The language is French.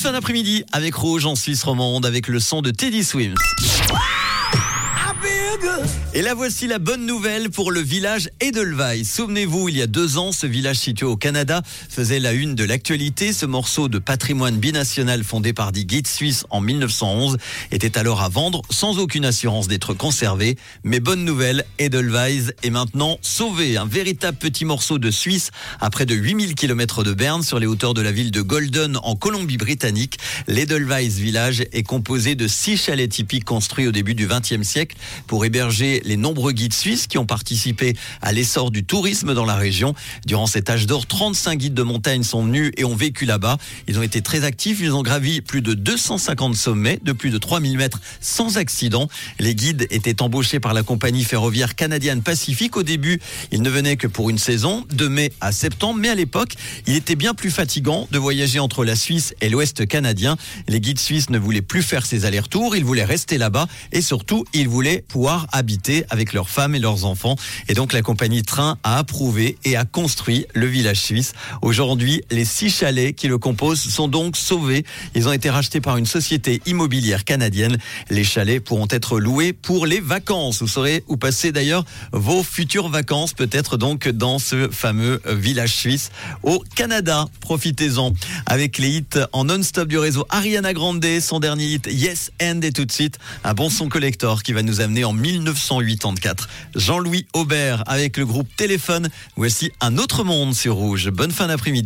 fin d'après-midi avec Rouge en Suisse romande avec le son de Teddy Swims. Et la voici la bonne nouvelle pour le village Edelweiss. Souvenez-vous, il y a deux ans, ce village situé au Canada faisait la une de l'actualité. Ce morceau de patrimoine binational fondé par des guides suisses en 1911 était alors à vendre sans aucune assurance d'être conservé. Mais bonne nouvelle, Edelweiss est maintenant sauvé. Un véritable petit morceau de Suisse à près de 8000 km de Berne sur les hauteurs de la ville de Golden en Colombie-Britannique. L'Edelweiss village est composé de six chalets typiques construits au début du XXe siècle pour héberger les nombreux guides suisses qui ont participé à l'essor du tourisme dans la région. Durant cet âge d'or, 35 guides de montagne sont venus et ont vécu là-bas. Ils ont été très actifs, ils ont gravi plus de 250 sommets de plus de 3000 mètres sans accident. Les guides étaient embauchés par la compagnie ferroviaire canadienne Pacifique. Au début, ils ne venaient que pour une saison, de mai à septembre, mais à l'époque, il était bien plus fatigant de voyager entre la Suisse et l'Ouest canadien. Les guides suisses ne voulaient plus faire ces allers-retours, ils voulaient rester là-bas et surtout, ils voulaient pouvoir habiter avec leurs femmes et leurs enfants. Et donc la compagnie Train a approuvé et a construit le village suisse. Aujourd'hui, les six chalets qui le composent sont donc sauvés. Ils ont été rachetés par une société immobilière canadienne. Les chalets pourront être loués pour les vacances. Vous saurez où passer d'ailleurs vos futures vacances, peut-être donc dans ce fameux village suisse au Canada. Profitez-en avec les hits en non-stop du réseau Ariana Grande, son dernier hit Yes and et tout de suite un bon son collector qui va nous amener en 1984. Jean-Louis Aubert avec le groupe Téléphone. Voici un autre monde sur Rouge. Bonne fin d'après-midi.